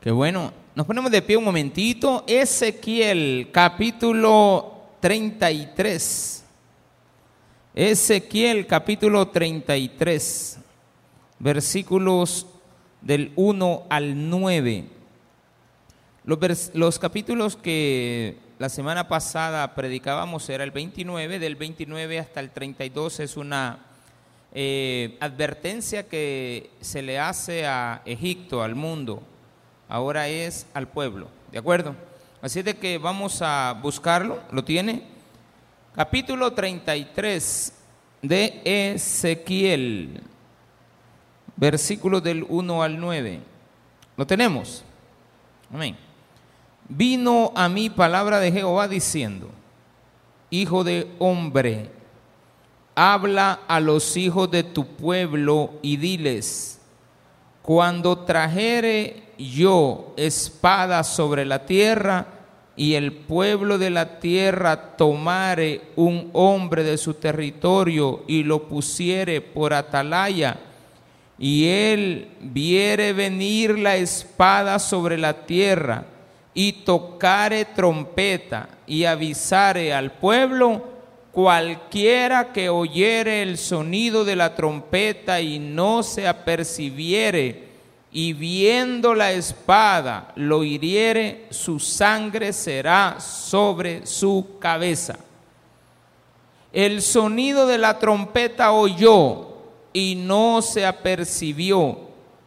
Qué bueno. Nos ponemos de pie un momentito. Ezequiel capítulo 33. Ezequiel capítulo 33. Versículos del 1 al 9. Los, los capítulos que la semana pasada predicábamos era el 29, del 29 hasta el 32 es una eh, advertencia que se le hace a Egipto, al mundo, ahora es al pueblo, ¿de acuerdo? Así de que vamos a buscarlo, ¿lo tiene? Capítulo 33 de Ezequiel, versículos del 1 al 9. ¿Lo tenemos? Amén. Vino a mí palabra de Jehová diciendo, Hijo de hombre, habla a los hijos de tu pueblo y diles, cuando trajere yo espada sobre la tierra y el pueblo de la tierra tomare un hombre de su territorio y lo pusiere por atalaya, y él viere venir la espada sobre la tierra, y tocare trompeta y avisare al pueblo, cualquiera que oyere el sonido de la trompeta y no se apercibiere, y viendo la espada lo hiriere, su sangre será sobre su cabeza. El sonido de la trompeta oyó y no se apercibió,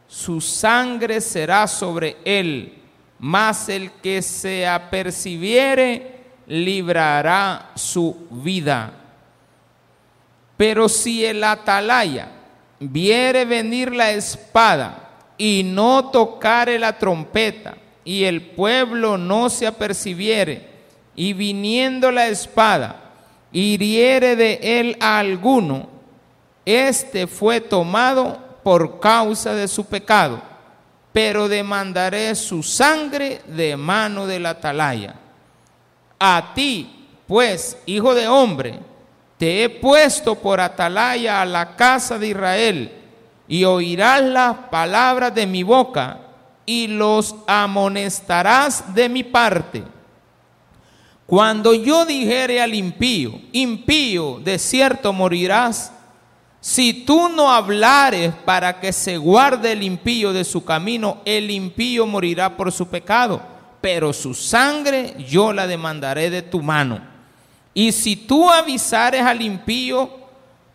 su sangre será sobre él mas el que se apercibiere librará su vida. Pero si el atalaya viere venir la espada y no tocare la trompeta, y el pueblo no se apercibiere, y viniendo la espada, hiriere de él a alguno, este fue tomado por causa de su pecado pero demandaré su sangre de mano del atalaya. A ti, pues, hijo de hombre, te he puesto por atalaya a la casa de Israel, y oirás las palabras de mi boca, y los amonestarás de mi parte. Cuando yo dijere al impío, impío, de cierto morirás, si tú no hablares para que se guarde el impío de su camino, el impío morirá por su pecado, pero su sangre yo la demandaré de tu mano. Y si tú avisares al impío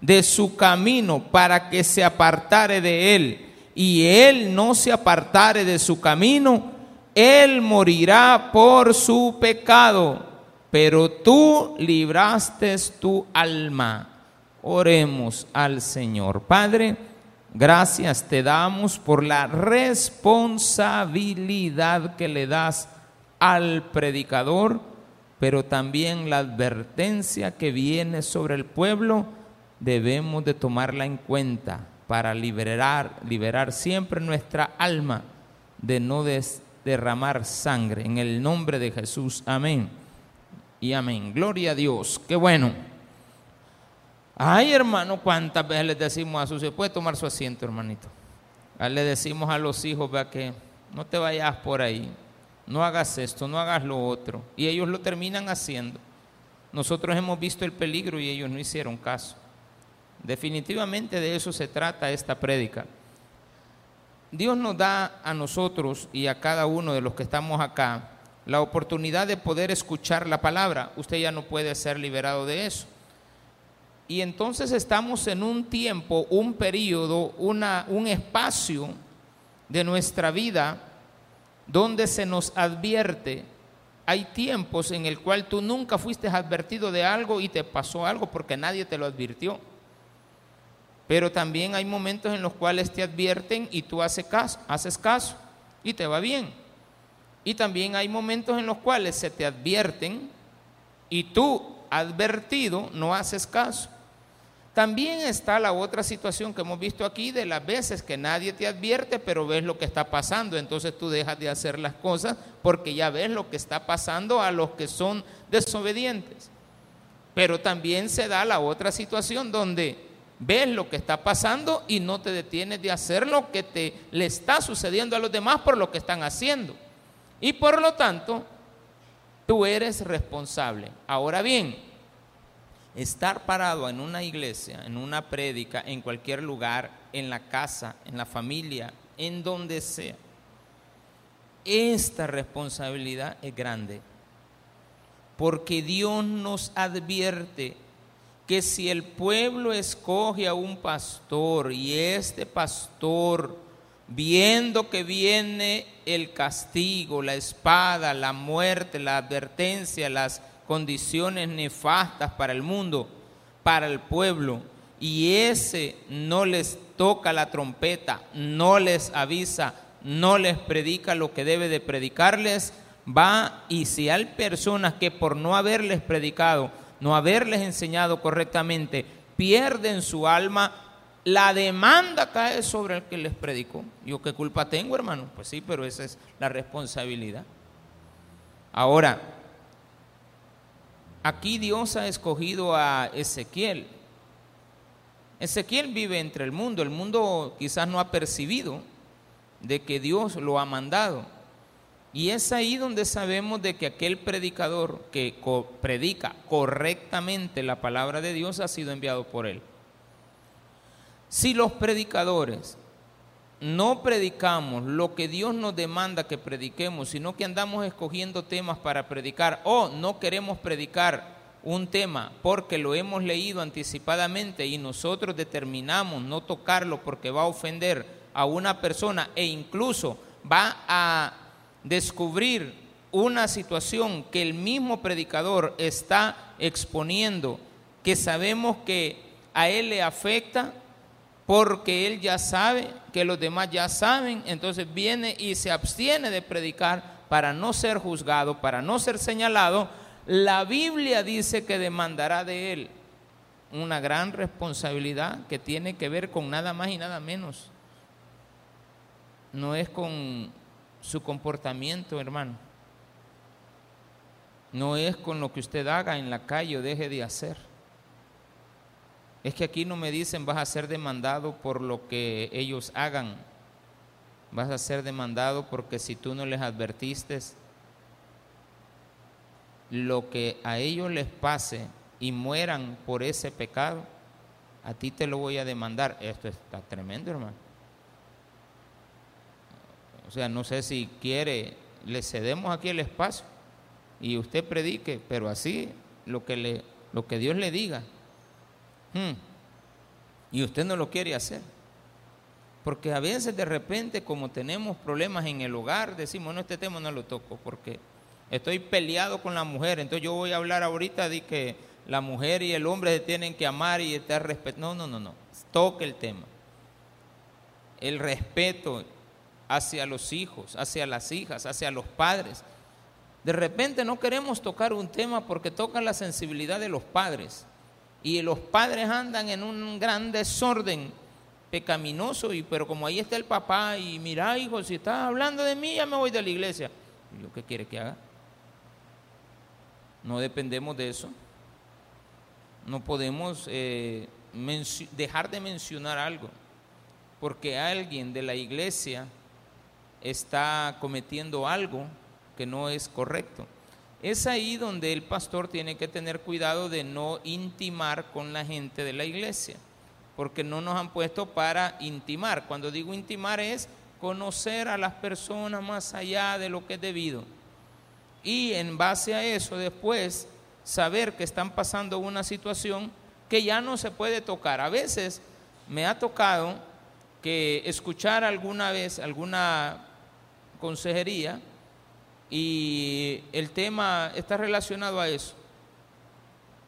de su camino para que se apartare de él, y él no se apartare de su camino, él morirá por su pecado, pero tú libraste tu alma. Oremos al Señor. Padre, gracias te damos por la responsabilidad que le das al predicador, pero también la advertencia que viene sobre el pueblo, debemos de tomarla en cuenta para liberar, liberar siempre nuestra alma de no derramar sangre. En el nombre de Jesús, amén. Y amén. Gloria a Dios. Qué bueno. Ay, hermano, cuántas veces les decimos a sus hijos, puede tomar su asiento, hermanito. Le decimos a los hijos, vea que no te vayas por ahí, no hagas esto, no hagas lo otro. Y ellos lo terminan haciendo. Nosotros hemos visto el peligro y ellos no hicieron caso. Definitivamente de eso se trata esta prédica. Dios nos da a nosotros y a cada uno de los que estamos acá la oportunidad de poder escuchar la palabra. Usted ya no puede ser liberado de eso. Y entonces estamos en un tiempo, un periodo, una, un espacio de nuestra vida donde se nos advierte. Hay tiempos en el cual tú nunca fuiste advertido de algo y te pasó algo porque nadie te lo advirtió. Pero también hay momentos en los cuales te advierten y tú haces caso, haces caso y te va bien. Y también hay momentos en los cuales se te advierten y tú advertido no haces caso. También está la otra situación que hemos visto aquí de las veces que nadie te advierte, pero ves lo que está pasando. Entonces tú dejas de hacer las cosas porque ya ves lo que está pasando a los que son desobedientes. Pero también se da la otra situación donde ves lo que está pasando y no te detienes de hacer lo que te le está sucediendo a los demás por lo que están haciendo. Y por lo tanto, tú eres responsable. Ahora bien, estar parado en una iglesia, en una prédica, en cualquier lugar, en la casa, en la familia, en donde sea, esta responsabilidad es grande. Porque Dios nos advierte que si el pueblo escoge a un pastor y este pastor, viendo que viene el castigo, la espada, la muerte, la advertencia, las condiciones nefastas para el mundo, para el pueblo, y ese no les toca la trompeta, no les avisa, no les predica lo que debe de predicarles, va y si hay personas que por no haberles predicado, no haberles enseñado correctamente, pierden su alma, la demanda cae sobre el que les predicó. Yo qué culpa tengo, hermano? Pues sí, pero esa es la responsabilidad. Ahora, aquí Dios ha escogido a Ezequiel. Ezequiel vive entre el mundo, el mundo quizás no ha percibido de que Dios lo ha mandado. Y es ahí donde sabemos de que aquel predicador que predica correctamente la palabra de Dios ha sido enviado por él. Si los predicadores no predicamos lo que Dios nos demanda que prediquemos, sino que andamos escogiendo temas para predicar o no queremos predicar un tema porque lo hemos leído anticipadamente y nosotros determinamos no tocarlo porque va a ofender a una persona e incluso va a descubrir una situación que el mismo predicador está exponiendo, que sabemos que a él le afecta porque él ya sabe, que los demás ya saben, entonces viene y se abstiene de predicar para no ser juzgado, para no ser señalado, la Biblia dice que demandará de él una gran responsabilidad que tiene que ver con nada más y nada menos. No es con su comportamiento, hermano. No es con lo que usted haga en la calle o deje de hacer. Es que aquí no me dicen vas a ser demandado por lo que ellos hagan. Vas a ser demandado porque si tú no les advertiste lo que a ellos les pase y mueran por ese pecado, a ti te lo voy a demandar. Esto está tremendo, hermano. O sea, no sé si quiere, le cedemos aquí el espacio y usted predique, pero así lo que, le, lo que Dios le diga. Hmm. Y usted no lo quiere hacer. Porque a veces de repente como tenemos problemas en el hogar, decimos, no, este tema no lo toco porque estoy peleado con la mujer. Entonces yo voy a hablar ahorita de que la mujer y el hombre se tienen que amar y estar respeto. No, no, no, no. Toque el tema. El respeto hacia los hijos, hacia las hijas, hacia los padres. De repente no queremos tocar un tema porque toca la sensibilidad de los padres. Y los padres andan en un gran desorden pecaminoso, y, pero como ahí está el papá, y mira, hijo, si estás hablando de mí, ya me voy de la iglesia. ¿Y yo qué quiere que haga? No dependemos de eso. No podemos eh, dejar de mencionar algo, porque alguien de la iglesia está cometiendo algo que no es correcto. Es ahí donde el pastor tiene que tener cuidado de no intimar con la gente de la iglesia, porque no nos han puesto para intimar. Cuando digo intimar es conocer a las personas más allá de lo que es debido. Y en base a eso después saber que están pasando una situación que ya no se puede tocar. A veces me ha tocado que escuchar alguna vez alguna consejería y el tema está relacionado a eso.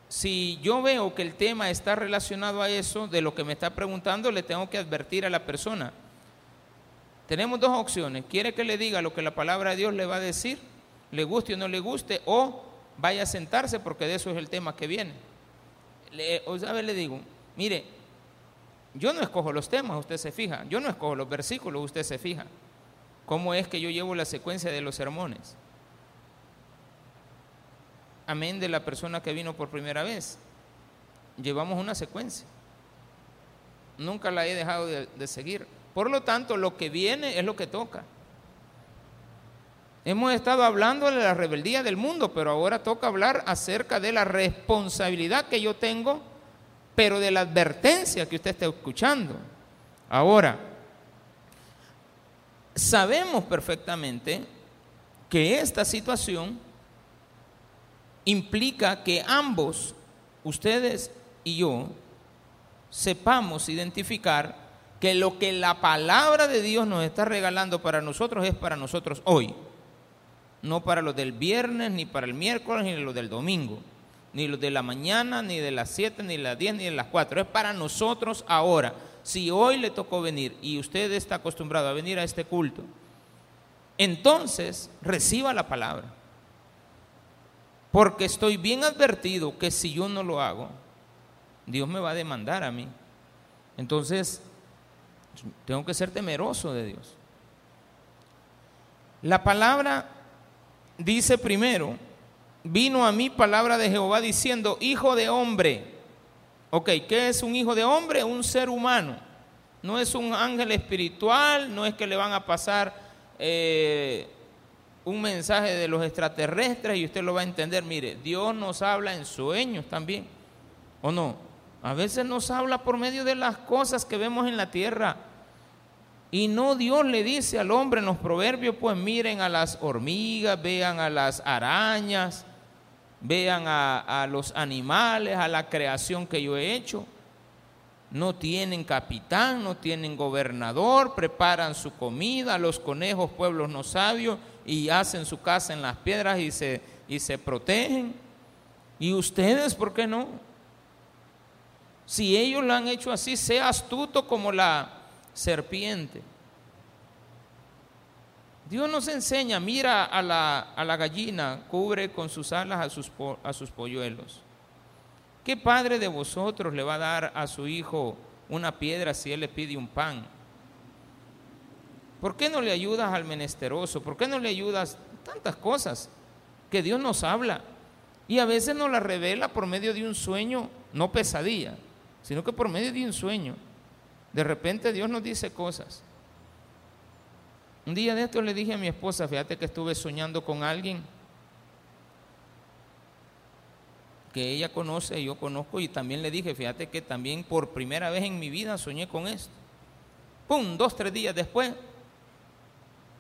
Si yo veo que el tema está relacionado a eso, de lo que me está preguntando, le tengo que advertir a la persona. Tenemos dos opciones. ¿Quiere que le diga lo que la palabra de Dios le va a decir? ¿Le guste o no le guste? ¿O vaya a sentarse porque de eso es el tema que viene? Le, o sea, le digo, mire, yo no escojo los temas, usted se fija. Yo no escojo los versículos, usted se fija cómo es que yo llevo la secuencia de los sermones. Amén de la persona que vino por primera vez. Llevamos una secuencia. nunca la he dejado de, seguir. Por lo tanto, lo que viene es lo que toca. Hemos estado hablando de la rebeldía del mundo, pero ahora toca hablar acerca de la responsabilidad que yo tengo, pero de la advertencia que usted está escuchando. Ahora, sabemos perfectamente que esta situación implica que ambos, ustedes y yo, sepamos identificar que lo que la palabra de Dios nos está regalando para nosotros es para nosotros hoy. No para los del viernes, ni para el miércoles, ni los del domingo. Ni los de la mañana, ni de las 7, ni de las 10, ni de las 4. Es para nosotros ahora. Si hoy le tocó venir y usted está acostumbrado a venir a este culto, entonces reciba la palabra. Porque estoy bien advertido que si yo no lo hago, Dios me va a demandar a mí. Entonces, tengo que ser temeroso de Dios. La palabra dice primero, vino a mí palabra de Jehová diciendo, hijo de hombre. Ok, ¿qué es un hijo de hombre? Un ser humano. No es un ángel espiritual, no es que le van a pasar eh, un mensaje de los extraterrestres y usted lo va a entender. Mire, Dios nos habla en sueños también, ¿o no? A veces nos habla por medio de las cosas que vemos en la tierra. Y no Dios le dice al hombre en los proverbios, pues miren a las hormigas, vean a las arañas, vean a, los animales, a la creación que yo he hecho. No tienen capitán, no tienen gobernador, preparan su comida, los conejos, pueblos no sabios, y hacen su casa en las piedras y se, y se protegen. ¿Y ustedes por qué no? Si ellos lo han hecho así, sea astuto como la serpiente. Dios nos enseña, mira a la, a la gallina, cubre con sus alas a sus, a sus polluelos. ¿Qué padre de vosotros le va a dar a su hijo una piedra si él le pide un pan? ¿Por qué no le ayudas al menesteroso? ¿Por qué no le ayudas tantas cosas que Dios nos habla? Y a veces nos la revela por medio de un sueño, no pesadilla, sino que por medio de un sueño. De repente Dios nos dice cosas. Un día de esto le dije a mi esposa, fíjate que estuve soñando con alguien que ella conoce yo conozco y también le dije, fíjate que también por primera vez en mi vida soñé con esto. ¡Pum! Dos, tres días después.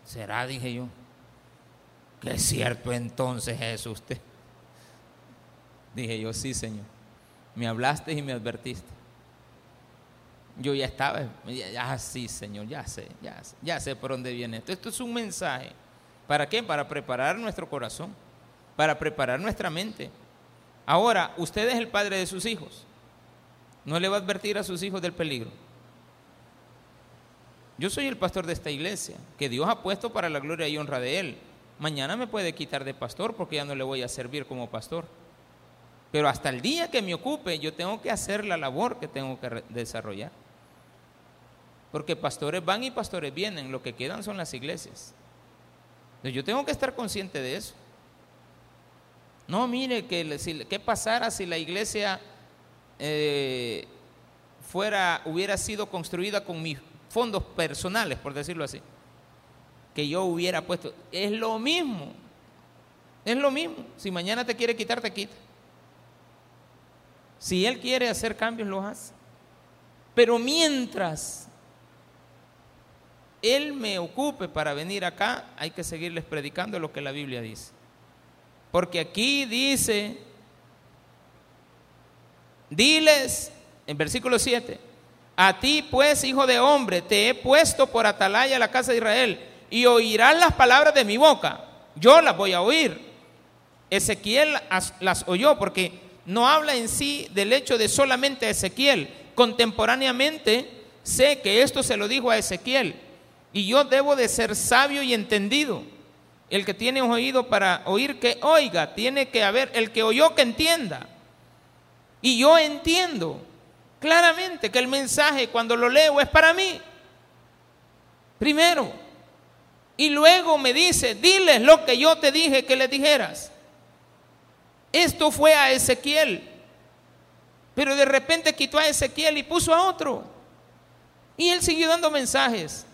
¿Será? Dije yo. Que es cierto entonces es usted. Dije yo, sí, Señor. Me hablaste y me advertiste. Yo ya estaba, ya, sí, Señor, ya sé, ya sé, ya sé por dónde viene esto. Esto es un mensaje. ¿Para qué? Para preparar nuestro corazón, para preparar nuestra mente. Ahora, usted es el padre de sus hijos. No le va a advertir a sus hijos del peligro. Yo soy el pastor de esta iglesia, que Dios ha puesto para la gloria y honra de Él. Mañana me puede quitar de pastor porque ya no le voy a servir como pastor. Pero hasta el día que me ocupe, yo tengo que hacer la labor que tengo que desarrollar. Porque pastores van y pastores vienen, lo que quedan son las iglesias. Entonces yo tengo que estar consciente de eso. No, mire, que, ¿qué pasara si la iglesia eh, fuera, hubiera sido construida con mis fondos personales, por decirlo así? Que yo hubiera puesto. Es lo mismo. Es lo mismo. Si mañana te quiere quitar, te quita. Si Él quiere hacer cambios, lo hace. Pero mientras Él me ocupe para venir acá, hay que seguirles predicando lo que la Biblia dice. Porque aquí dice, diles, en versículo 7, a ti pues, hijo de hombre, te he puesto por atalaya la casa de Israel y oirás las palabras de mi boca. Yo las voy a oír. Ezequiel las oyó porque no habla en sí del hecho de solamente Ezequiel. Contemporáneamente sé que esto se lo dijo a Ezequiel y yo debo de ser sabio y entendido. El que tiene un oído para oír, que oiga. Tiene que haber el que oyó, que entienda. Y yo entiendo claramente que el mensaje cuando lo leo es para mí. Primero. Y luego me dice, diles lo que yo te dije que le dijeras. Esto fue a Ezequiel. Pero de repente quitó a Ezequiel y puso a otro. Y él siguió dando mensajes.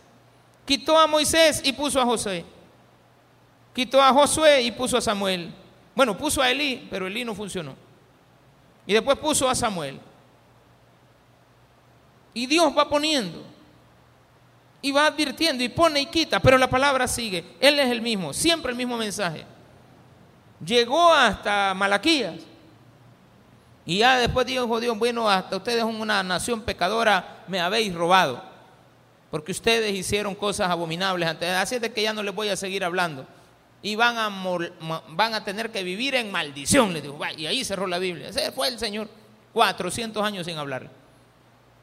Quitó a Moisés y puso a José. Quitó a Josué y puso a Samuel. Bueno, puso a Elí, pero Elí no funcionó. Y después puso a Samuel. Y Dios va poniendo. Y va advirtiendo y pone y quita, pero la palabra sigue. Él es el mismo, siempre el mismo mensaje. Llegó hasta Malaquías. Y ya después dijo Dios, bueno, hasta ustedes son una nación pecadora, me habéis robado. Porque ustedes hicieron cosas abominables antes. Así es de que ya no les voy a seguir hablando. Y van a, van a tener que vivir en maldición, le dijo. Y ahí cerró la Biblia. Ese fue el Señor. 400 años sin hablarle.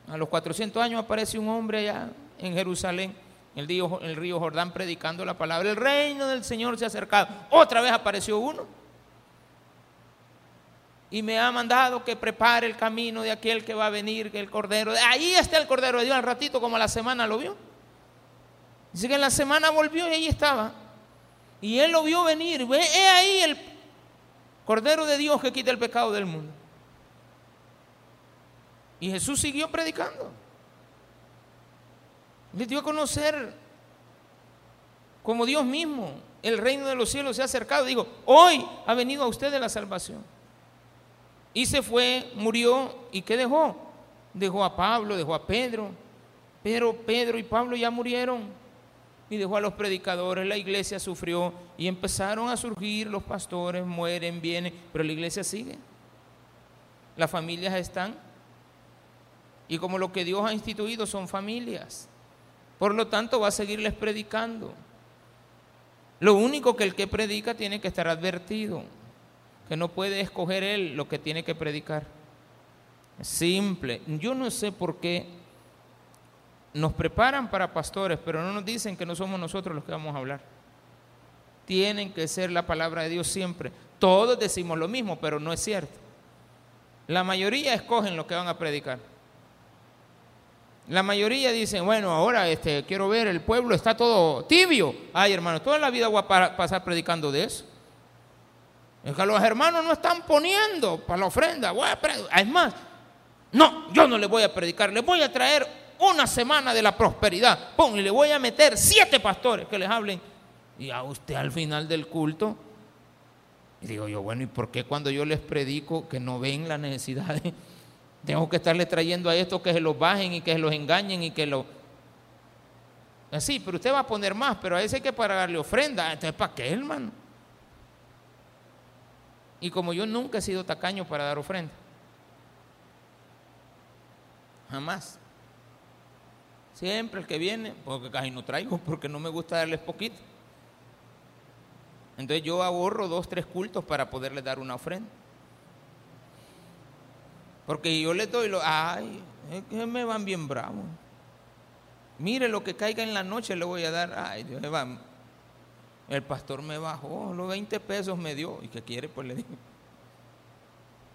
A los 400 años aparece un hombre allá en Jerusalén, el río, el río Jordán, predicando la palabra. El reino del Señor se ha acercado. Otra vez apareció uno. Y me ha mandado que prepare el camino de aquel que va a venir, que el Cordero. Ahí está el Cordero de Dios al ratito, como la semana lo vio. Dice que en la semana volvió y ahí estaba. Y él lo vio venir. Ve ahí el Cordero de Dios que quita el pecado del mundo. Y Jesús siguió predicando. Le dio a conocer como Dios mismo, el reino de los cielos se ha acercado. Digo, hoy ha venido a ustedes la salvación. Y se fue, murió, ¿y qué dejó? Dejó a Pablo, dejó a Pedro. Pero Pedro y Pablo ya murieron. Y dejó a los predicadores, la iglesia sufrió y empezaron a surgir los pastores, mueren, vienen, pero la iglesia sigue. Las familias están. Y como lo que Dios ha instituido son familias. Por lo tanto, va a seguirles predicando. Lo único que el que predica tiene que estar advertido, que no puede escoger él lo que tiene que predicar. Simple. Yo no sé por qué nos preparan para pastores, pero no nos dicen que no somos nosotros los que vamos a hablar. Tienen que ser la palabra de Dios siempre. Todos decimos lo mismo, pero no es cierto. La mayoría escogen lo que van a predicar. La mayoría dicen, bueno, ahora este, quiero ver, el pueblo está todo tibio. Ay, hermano, toda la vida voy a pasar predicando de eso. Es que los hermanos no están poniendo para la ofrenda. es más, no, yo no le voy a predicar, le voy a traer una semana de la prosperidad. Pum, y le voy a meter siete pastores que les hablen. Y a usted al final del culto, y digo yo, bueno, ¿y por qué cuando yo les predico que no ven la necesidad de tengo que estarle trayendo a estos que se los bajen y que se los engañen y que lo... Así, pero usted va a poner más, pero a ese hay que pagarle ofrenda. Entonces, ¿para qué, hermano? Y como yo nunca he sido tacaño para dar ofrenda. Jamás. Siempre el que viene, porque casi no traigo, porque no me gusta darles poquito. Entonces yo ahorro dos, tres cultos para poderles dar una ofrenda. Porque yo le doy lo, ay, es que me van bien bravos. Mire lo que caiga en la noche le voy a dar. Ay, Dios me va. El pastor me bajó, los 20 pesos me dio. ¿Y qué quiere? Pues le digo.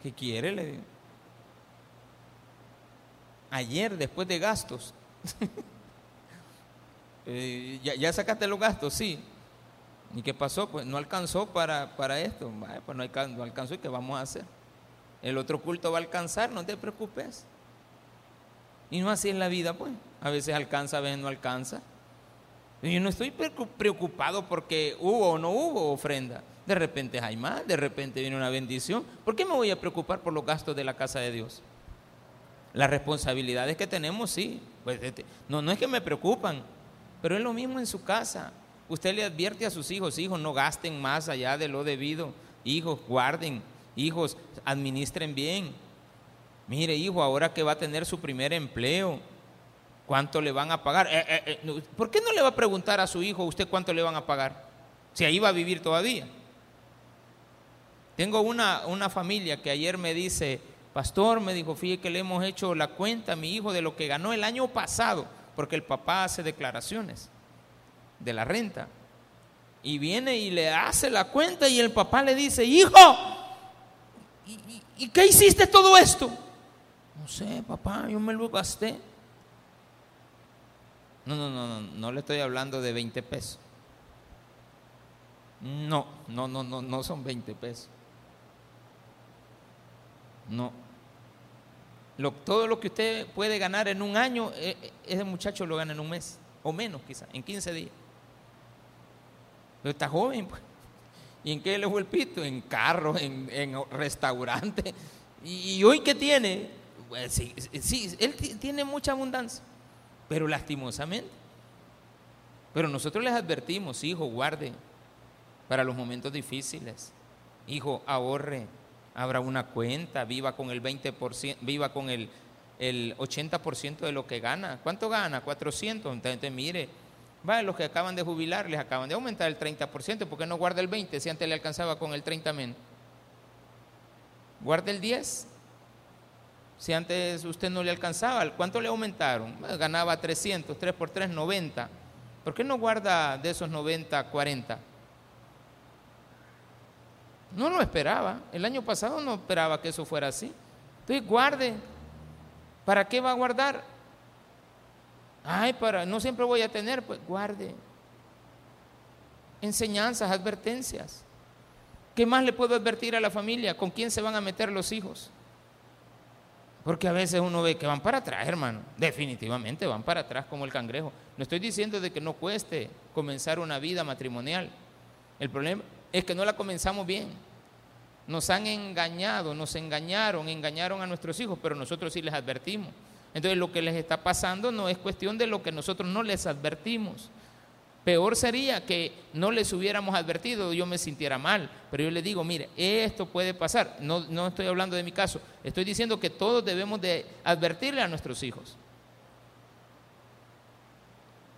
¿Qué quiere? Le digo. Ayer, después de gastos. Eh, ya, sacaste los gastos, sí. ¿Y qué pasó? Pues no alcanzó para, para esto. pues no alcanzó y qué vamos a hacer. El otro culto va a alcanzar, no te preocupes. Y no así es la vida, pues. A veces alcanza, a veces no alcanza. Yo no estoy preocupado porque hubo o no hubo ofrenda. De repente hay más, de repente viene una bendición. ¿Por qué me voy a preocupar por los gastos de la casa de Dios? Las responsabilidades que tenemos, sí. Pues, este, no, no es que me preocupan, pero es lo mismo en su casa. Usted le advierte a sus hijos, hijos, no gasten más allá de lo debido. Hijos, guarden hijos, administren bien. Mire, hijo, ahora que va a tener su primer empleo, ¿cuánto le van a pagar? Eh, eh, eh, ¿Por qué no le va a preguntar a su hijo usted cuánto le van a pagar? Si ahí va a vivir todavía. Tengo una, una familia que ayer me dice, pastor, me dijo, fíjate que le hemos hecho la cuenta a mi hijo de lo que ganó el año pasado, porque el papá hace declaraciones de la renta. Y viene y le hace la cuenta y el papá le dice, hijo, ¿Y, qué hiciste todo esto? No sé, papá, yo me lo gasté. No, no, no, no, no le estoy hablando de 20 pesos. No, no, no, no, no son 20 pesos. No. todo lo que usted puede ganar en un año, eh, eh, ese muchacho lo gana en un mes, o menos quizá, en 15 días. Pero está joven, pues. ¿Y en qué le fue el pito? En carros, en, en restaurantes. ¿Y, hoy qué tiene? Pues sí, sí, él tiene mucha abundancia, pero lastimosamente. Pero nosotros les advertimos, hijo, guarde para los momentos difíciles. Hijo, ahorre, abra una cuenta, viva con el 20%, viva con el, el 80% de lo que gana. ¿Cuánto gana? 400. Entonces, mire, va, los que acaban de jubilar les acaban de aumentar el 30%, ¿por qué no guarda el 20% si antes le alcanzaba con el 30 menos? Guarda el 10. Si antes usted no le alcanzaba, ¿cuánto le aumentaron? Ganaba 300, 3 por 3, 90. ¿Por qué no guarda de esos 90, 40? No lo esperaba. El año pasado no esperaba que eso fuera así. Entonces guarde. ¿Para qué va a guardar? Ay, para, no siempre voy a tener, pues guarde. Enseñanzas, advertencias. ¿Qué más le puedo advertir a la familia? ¿Con quién se van a meter los hijos? Porque a veces uno ve que van para atrás, hermano. Definitivamente van para atrás como el cangrejo. No estoy diciendo de que no cueste comenzar una vida matrimonial. El problema es que no la comenzamos bien. Nos han engañado, nos engañaron, engañaron a nuestros hijos, pero nosotros sí les advertimos. Entonces lo que les está pasando no es cuestión de lo que nosotros no les advertimos. Peor sería que no les hubiéramos advertido, yo me sintiera mal, pero yo les digo, mire, esto puede pasar. No, no estoy hablando de mi caso, estoy diciendo que todos debemos de advertirle a nuestros hijos.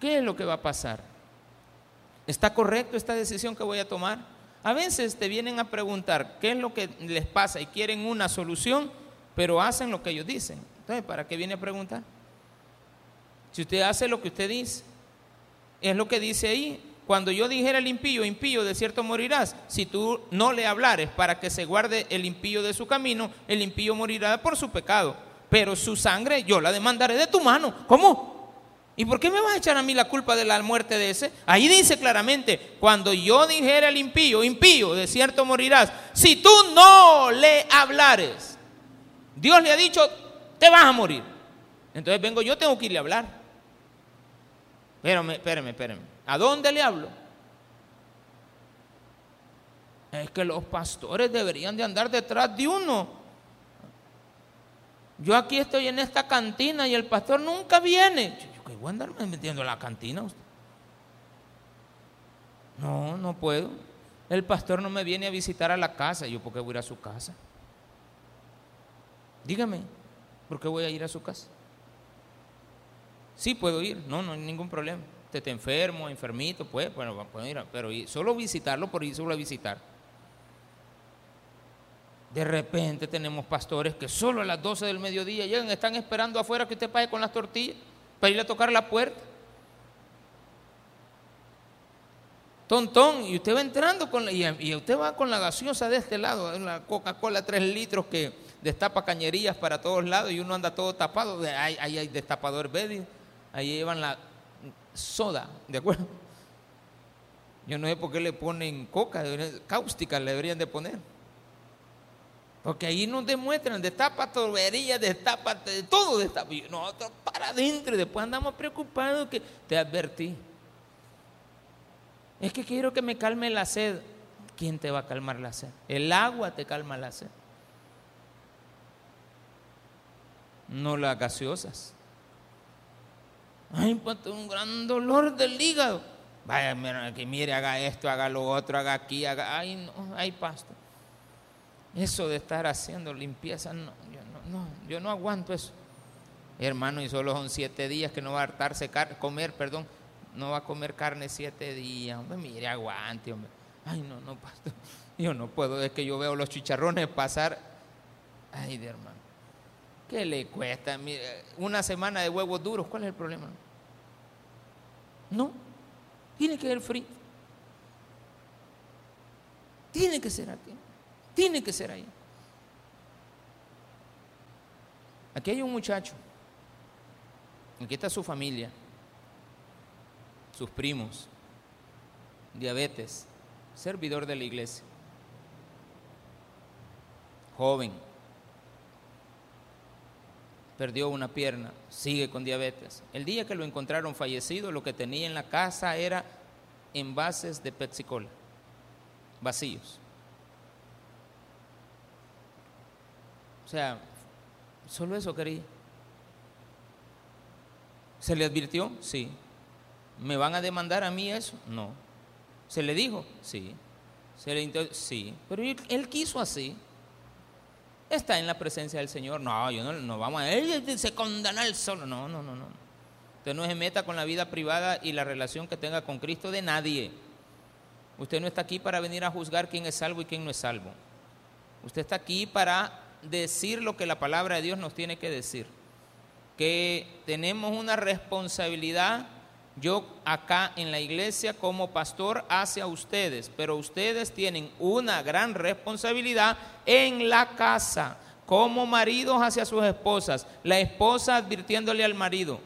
¿Qué es lo que va a pasar? ¿Está correcto esta decisión que voy a tomar? A veces te vienen a preguntar qué es lo que les pasa y quieren una solución, pero hacen lo que ellos dicen. Entonces, ¿para qué viene a preguntar? Si usted hace lo que usted dice, es lo que dice ahí. Cuando yo dijera el impío, impío, de cierto morirás. Si tú no le hablares para que se guarde el impío de su camino, el impío morirá por su pecado. Pero su sangre yo la demandaré de tu mano. ¿Cómo? ¿Y por qué me vas a echar a mí la culpa de la muerte de ese? Ahí dice claramente, cuando yo dijera el impío, impío, de cierto morirás, si tú no le hablares, Dios le ha dicho, te vas a morir. Entonces vengo yo, tengo que irle a hablar. Espérame, espérame, espérame. ¿A dónde le hablo? Es que los pastores deberían de andar detrás de uno. Yo aquí estoy en esta cantina y el pastor nunca viene voy a andarme metiendo en la cantina usted? No, no puedo. El pastor no me viene a visitar a la casa. ¿Yo por qué voy a ir a su casa? Dígame, ¿por qué voy a ir a su casa? Sí puedo ir, no, no hay ningún problema. Te, te enfermo, enfermito, pues, bueno, puedo ir, pero solo visitarlo por ir solo a visitar. De repente tenemos pastores que solo a las 12 del mediodía llegan, están esperando afuera que usted pague con las tortillas para ir a tocar la puerta. Tontón, y usted va entrando con la, y, usted va con la gaseosa de este lado, una Coca-Cola 3 litros que destapa cañerías para todos lados y uno anda todo tapado. Ahí hay, hay, destapador verde, ahí llevan la soda, ¿de acuerdo? Yo no sé por qué le ponen coca, cáustica le deberían de poner. Porque ahí nos demuestran, destapa tuberías, destapa de todo, destapa. Y nosotros para adentro y después andamos preocupados que te advertí. Es que quiero que me calme la sed. ¿Quién te va a calmar la sed? El agua te calma la sed. No las gaseosas. Ay, pues un gran dolor del hígado. Vaya, que mire, haga esto, haga lo otro, haga aquí, haga. Ay, no, ay, pasto. Eso de estar haciendo limpieza, no, yo no, yo no aguanto eso. Hermano, y solo son siete días que no va a hartarse comer, perdón, no va a comer carne siete días. Hombre, mire, aguante, hombre. Ay, no, no, pastor. Yo no puedo, es que yo veo los chicharrones pasar. Ay, de hermano. ¿Qué le cuesta? Mire, una semana de huevos duros, ¿cuál es el problema? No, tiene que ser frito. Tiene que ser aquí. Tiene que ser ahí. Aquí hay un muchacho. Aquí está su familia, sus primos, diabetes, servidor de la iglesia, joven. Perdió una pierna, sigue con diabetes. El día que lo encontraron fallecido, lo que tenía en la casa era envases de Pepsi Cola, vacíos. O sea, solo eso quería. ¿Se le advirtió? Sí. ¿Me van a demandar a mí eso? No. ¿Se le dijo? Sí. ¿Se le sí. Pero él, quiso así. Está en la presencia del Señor. No, yo no, no vamos a él se condena el solo. No, no, no, no. Usted no se meta con la vida privada y la relación que tenga con Cristo de nadie. Usted no está aquí para venir a juzgar quién es salvo y quién no es salvo. Usted está aquí para decir lo que la palabra de Dios nos tiene que decir. Que tenemos una responsabilidad, yo acá en la iglesia como pastor hacia ustedes, pero ustedes tienen una gran responsabilidad en la casa, como maridos hacia sus esposas, la esposa advirtiéndole al marido.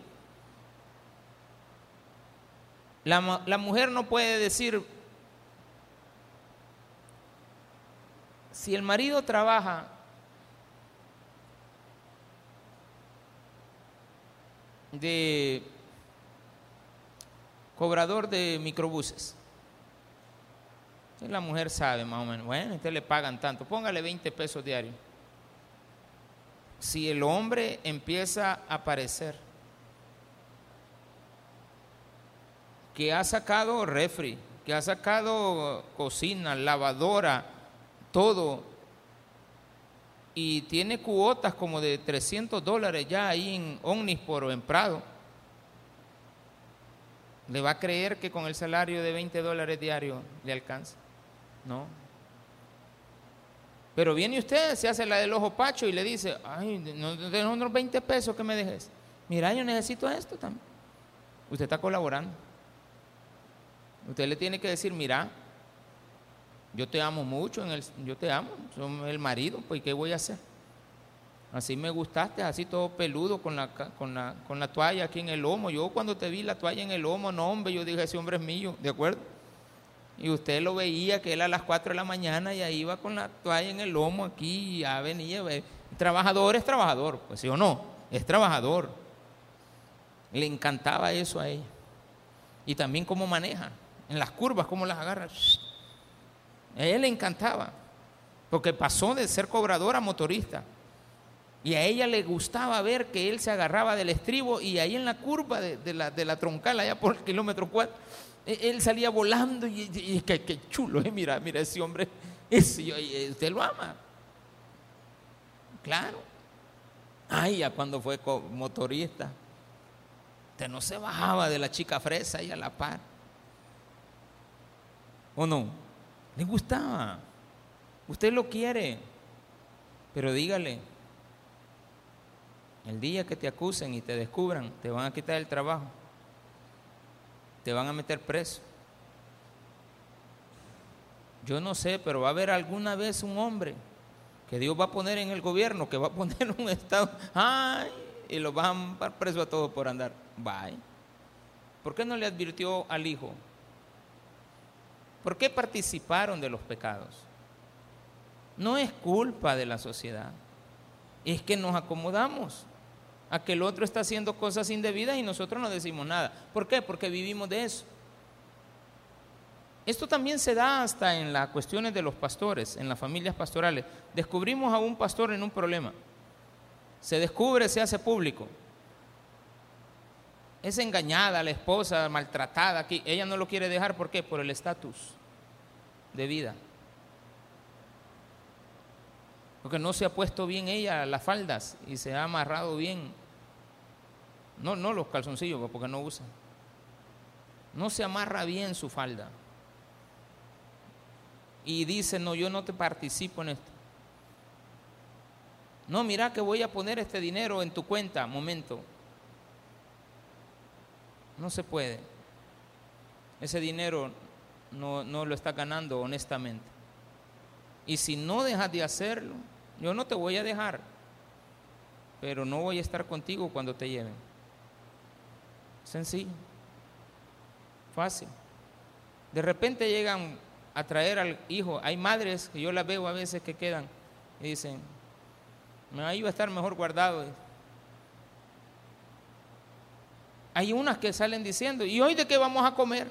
La, la mujer no puede decir, si el marido trabaja de cobrador de microbuses. La mujer sabe más o menos, bueno, usted le pagan tanto, póngale 20 pesos diarios. Si el hombre empieza a aparecer que ha sacado refri, que ha sacado cocina, lavadora, todo, y tiene cuotas como de 300 dólares ya ahí en Omnisport o en Prado, ¿le va a creer que con el salario de 20 dólares diario le alcanza? No. Pero viene usted, se hace la del ojo pacho y le dice, ay, de unos 20 pesos que me dejes. Mira, yo necesito esto también. Usted está colaborando. Usted le tiene que decir, mira, yo te amo mucho, en el, yo te amo, soy el marido, pues ¿qué voy a hacer? Así me gustaste, así todo peludo con la, con, la, con la toalla aquí en el lomo. Yo cuando te vi la toalla en el lomo, no hombre, yo dije, ese hombre es mío, ¿de acuerdo? Y usted lo veía que él a las 4 de la mañana ya iba con la toalla en el lomo aquí, ya venía. Trabajador es trabajador, pues sí o no, es trabajador. Le encantaba eso a ella. Y también cómo maneja, en las curvas, cómo las agarra. A él le encantaba, porque pasó de ser cobrador a motorista. Y a ella le gustaba ver que él se agarraba del estribo y ahí en la curva de, la, troncal, allá por el kilómetro 4, e, él salía volando y, y, qué, chulo, ¿eh? mira, mira ese hombre, ese, usted lo ama. Claro. Ay, ya cuando fue motorista, usted no se bajaba de la chica fresa y a la par. ¿O no? Le gustaba. Usted lo quiere. Pero dígale, el día que te acusen y te descubran, te van a quitar el trabajo. Te van a meter preso. Yo no sé, pero va a haber alguna vez un hombre que Dios va a poner en el gobierno, que va a poner un estado, ay, y lo van a preso a todos por andar. Bye. ¿Por qué no le advirtió al hijo? ¿Por qué participaron de los pecados? No es culpa de la sociedad, es que nos acomodamos a que el otro está haciendo cosas indebidas y nosotros no decimos nada. ¿Por qué? Porque vivimos de eso. Esto también se da hasta en las cuestiones de los pastores, en las familias pastorales. Descubrimos a un pastor en un problema. Se descubre, se hace público. Es engañada la esposa, maltratada aquí. Ella no lo quiere dejar, ¿por qué? Por el estatus de vida. Porque no se ha puesto bien ella las faldas y se ha amarrado bien. No, no los calzoncillos, pues, porque no usa. No se amarra bien su falda. Y dice, no, yo no te participo en esto. No, mira que voy a poner este dinero en tu cuenta, momento. No se puede. Ese dinero no, no lo está ganando honestamente. Y si no dejas de hacerlo, yo no te voy a dejar, pero no voy a estar contigo cuando te lleven. Sencillo, fácil. De repente llegan a traer al hijo. Hay madres que yo las veo a veces que quedan y dicen, ahí va a estar mejor guardado. Hay unas que salen diciendo, ¿y hoy de qué vamos a comer?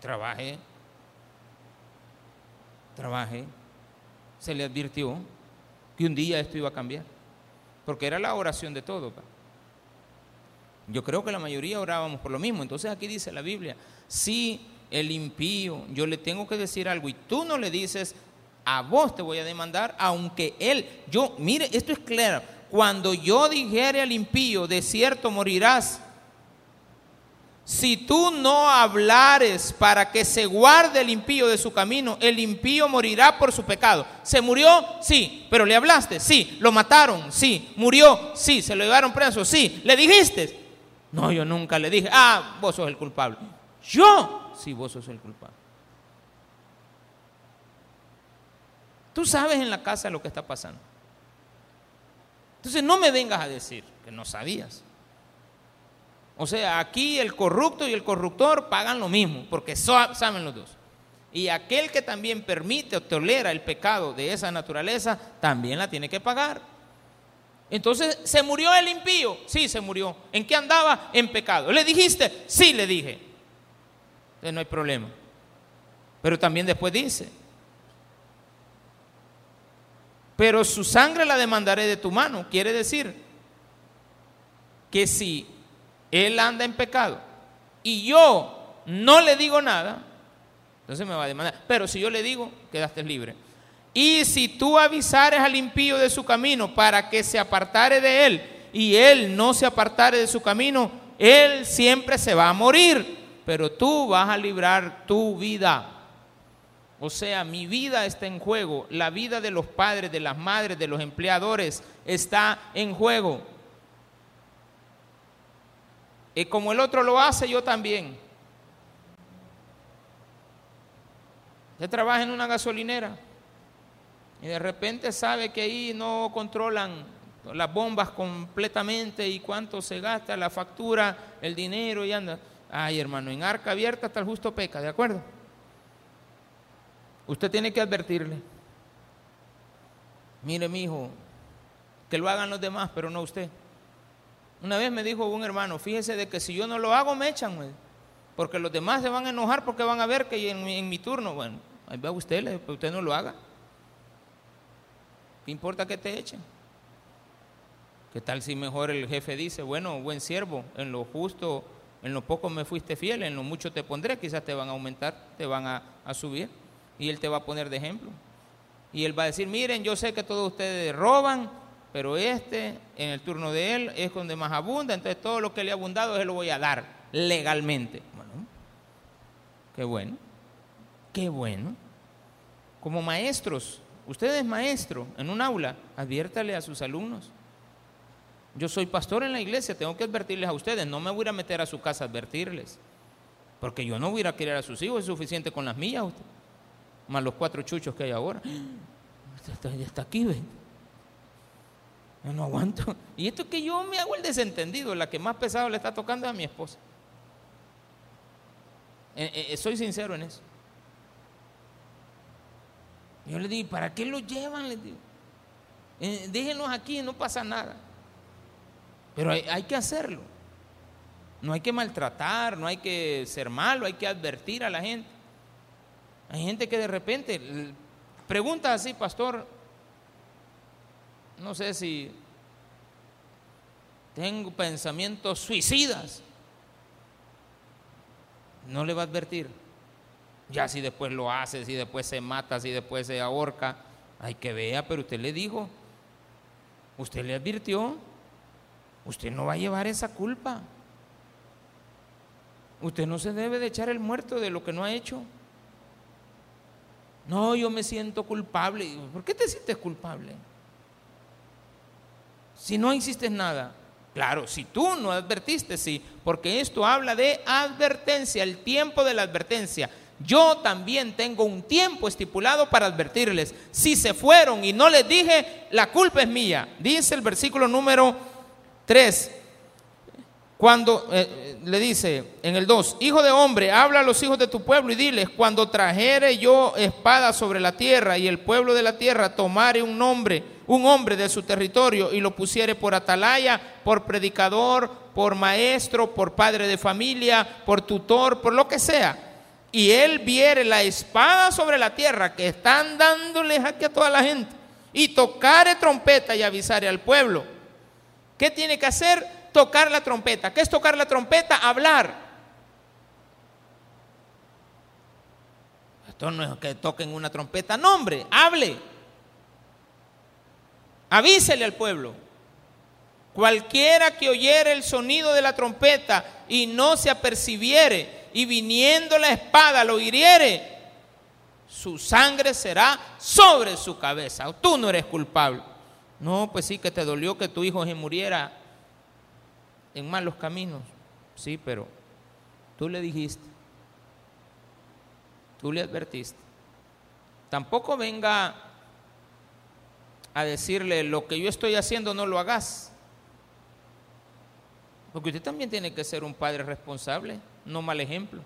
Trabaje, trabaje. Se le advirtió que un día esto iba a cambiar, porque era la oración de todos. Yo creo que la mayoría orábamos por lo mismo. Entonces aquí dice la Biblia, si el impío, yo le tengo que decir algo y tú no le dices, a vos te voy a demandar, aunque él, yo, mire, esto es claro, cuando yo dijere al impío, de cierto morirás, si tú no hablares para que se guarde el impío de su camino, el impío morirá por su pecado. ¿Se murió? Sí. ¿Pero le hablaste? Sí. ¿Lo mataron? Sí. ¿Murió? Sí. ¿Se lo llevaron preso? Sí. ¿Le dijiste? No, yo nunca le dije, ah, vos sos el culpable. Yo, sí, vos sos el culpable. Tú sabes en la casa lo que está pasando. Entonces no me vengas a decir que no sabías. O sea, aquí el corrupto y el corruptor pagan lo mismo, porque saben los dos. Y aquel que también permite o tolera el pecado de esa naturaleza, también la tiene que pagar. Entonces, ¿se murió el impío? Sí, se murió. ¿En qué andaba? En pecado. ¿Le dijiste? Sí, le dije. Entonces no hay problema. Pero también después dice, pero su sangre la demandaré de tu mano. Quiere decir que si él anda en pecado y yo no le digo nada, entonces me va a demandar. Pero si yo le digo, quedaste libre. Y si tú avisares al impío de su camino para que se apartare de él y él no se apartare de su camino, él siempre se va a morir, pero tú vas a librar tu vida. O sea, mi vida está en juego, la vida de los padres, de las madres, de los empleadores está en juego. Y como el otro lo hace, yo también. Usted trabaja en una gasolinera y de repente sabe que ahí no controlan las bombas completamente y cuánto se gasta, la factura, el dinero y anda. Ay, hermano, en arca abierta hasta el justo peca, ¿de acuerdo? Usted tiene que advertirle. Mire, mi hijo, que lo hagan los demás, pero no usted. Una vez me dijo un hermano, fíjese de que si yo no lo hago me echan, porque los demás se van a enojar porque van a ver que en, en mi turno, bueno, ahí va usted, usted no lo haga. ¿Qué importa que te echen? ¿Qué tal si mejor el jefe dice, bueno, buen siervo, en lo justo, en lo poco me fuiste fiel, en lo mucho te pondré, quizás te van a aumentar, te van a, a subir y él te va a poner de ejemplo. Y él va a decir, miren, yo sé que todos ustedes roban, pero este, en el turno de él, es donde más abunda, entonces todo lo que le ha abundado, él lo voy a dar legalmente. Bueno, qué bueno, qué bueno. Como maestros, Usted es maestro en un aula, adviértale a sus alumnos. Yo soy pastor en la iglesia, tengo que advertirles a ustedes, no me voy a meter a su casa a advertirles, porque yo no voy a querer a sus hijos, es suficiente con las mías, más los cuatro chuchos que hay ahora. Ya está aquí, ¿ven? Yo no aguanto. Y esto que yo me hago el desentendido, la que más pesado le está tocando es a mi esposa. Eh, eh, soy sincero en eso. Yo le digo, ¿para qué lo llevan? Les digo. Eh, déjenlos aquí, no pasa nada. Pero hay, hay, que hacerlo. No hay que maltratar, no hay que ser malo, hay que advertir a la gente. Hay gente que de repente pregunta así, pastor, no sé si tengo pensamientos suicidas. No le va a advertir. Ya si después lo hace, si después se mata, si después se ahorca, hay que vea, pero usted le dijo, usted le advirtió, usted no va a llevar esa culpa. Usted no se debe de echar el muerto de lo que no ha hecho. No, yo me siento culpable. ¿Por qué te sientes culpable? Si no hiciste nada. Claro, si tú no advertiste, sí, porque esto habla de advertencia, el tiempo de la advertencia. Yo también tengo un tiempo estipulado para advertirles. Si se fueron y no les dije, la culpa es mía. Dice el versículo número 3. Cuando eh, le dice en el 2, hijo de hombre, habla a los hijos de tu pueblo y diles, cuando trajere yo espada sobre la tierra y el pueblo de la tierra tomare un nombre, un hombre de su territorio y lo pusiere por atalaya, por predicador, por maestro, por padre de familia, por tutor, por lo que sea, y él viere la espada sobre la tierra que están dándoles aquí a toda la gente, y tocare trompeta y avisare al pueblo, ¿qué tiene que hacer? Tocar la trompeta. ¿Qué es tocar la trompeta? Hablar. Esto no es que toquen una trompeta, no hombre, hable. Avísele al pueblo. Cualquiera que oyere el sonido de la trompeta y no se apercibiere y viniendo la espada lo hiriere, su sangre será sobre su cabeza. Tú no eres culpable. No, pues sí que te dolió que tu hijo se muriera en malos caminos. Sí, pero tú le dijiste. Tú le advertiste. Tampoco venga a decirle lo que yo estoy haciendo no lo hagas. Porque usted también tiene que ser un padre responsable, no mal ejemplo.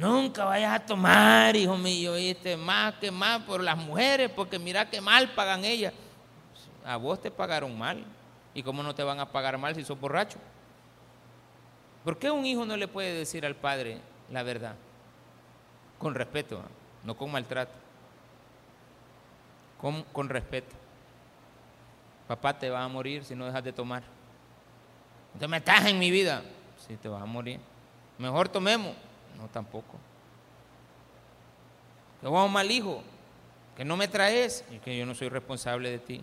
Nunca vayas a tomar, hijo mío, ¿viste? más que más por las mujeres, porque mira que mal pagan ellas. A vos te pagaron mal. ¿Y cómo no te van a pagar mal si sos borracho? ¿Por qué un hijo no le puede decir al padre la verdad? Con respeto, no con maltrato. Con, con respeto. Papá te va a morir si no dejas de tomar. Te metas en mi vida. Sí, te vas a morir. Mejor tomemos. No, tampoco. Que vos mal hijo, que no me traes y que yo no soy responsable de ti.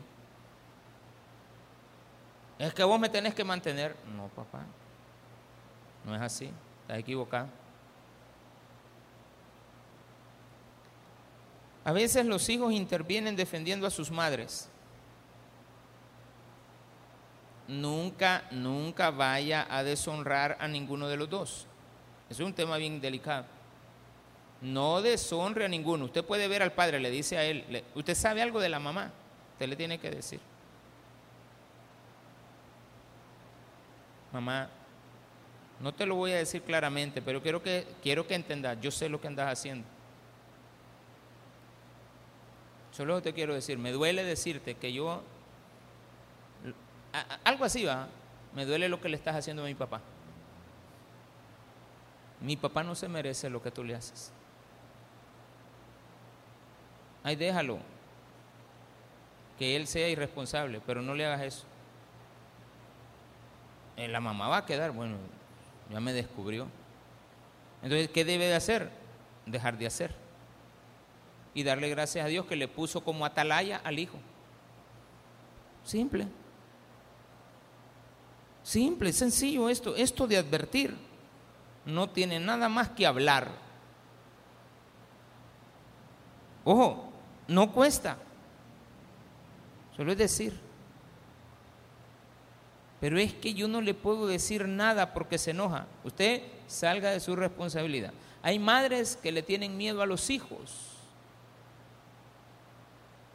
Es que vos me tenés que mantener. No, papá. No es así, estás equivocado. A veces los hijos intervienen defendiendo a sus madres. Nunca, nunca vaya a deshonrar a ninguno de los dos. Es un tema bien delicado. No deshonre a ninguno. Usted puede ver al padre, le dice a él, usted sabe algo de la mamá, usted le tiene que decir. Mamá, no te lo voy a decir claramente, pero quiero que, quiero que entendas, yo sé lo que andas haciendo. Solo te quiero decir, me duele decirte que yo, algo así va, me duele lo que le estás haciendo a mi papá. Mi papá no se merece lo que tú le haces. Ay, déjalo, que él sea irresponsable, pero no le hagas eso. Eh, la mamá va a quedar, bueno, ya me descubrió. Entonces, ¿qué debe de hacer? Dejar de hacer. Y darle gracias a Dios que le puso como atalaya al hijo. Simple. Simple, sencillo esto. Esto de advertir no tiene nada más que hablar. Ojo, no cuesta. Solo es decir. Pero es que yo no le puedo decir nada porque se enoja. Usted salga de su responsabilidad. Hay madres que le tienen miedo a los hijos.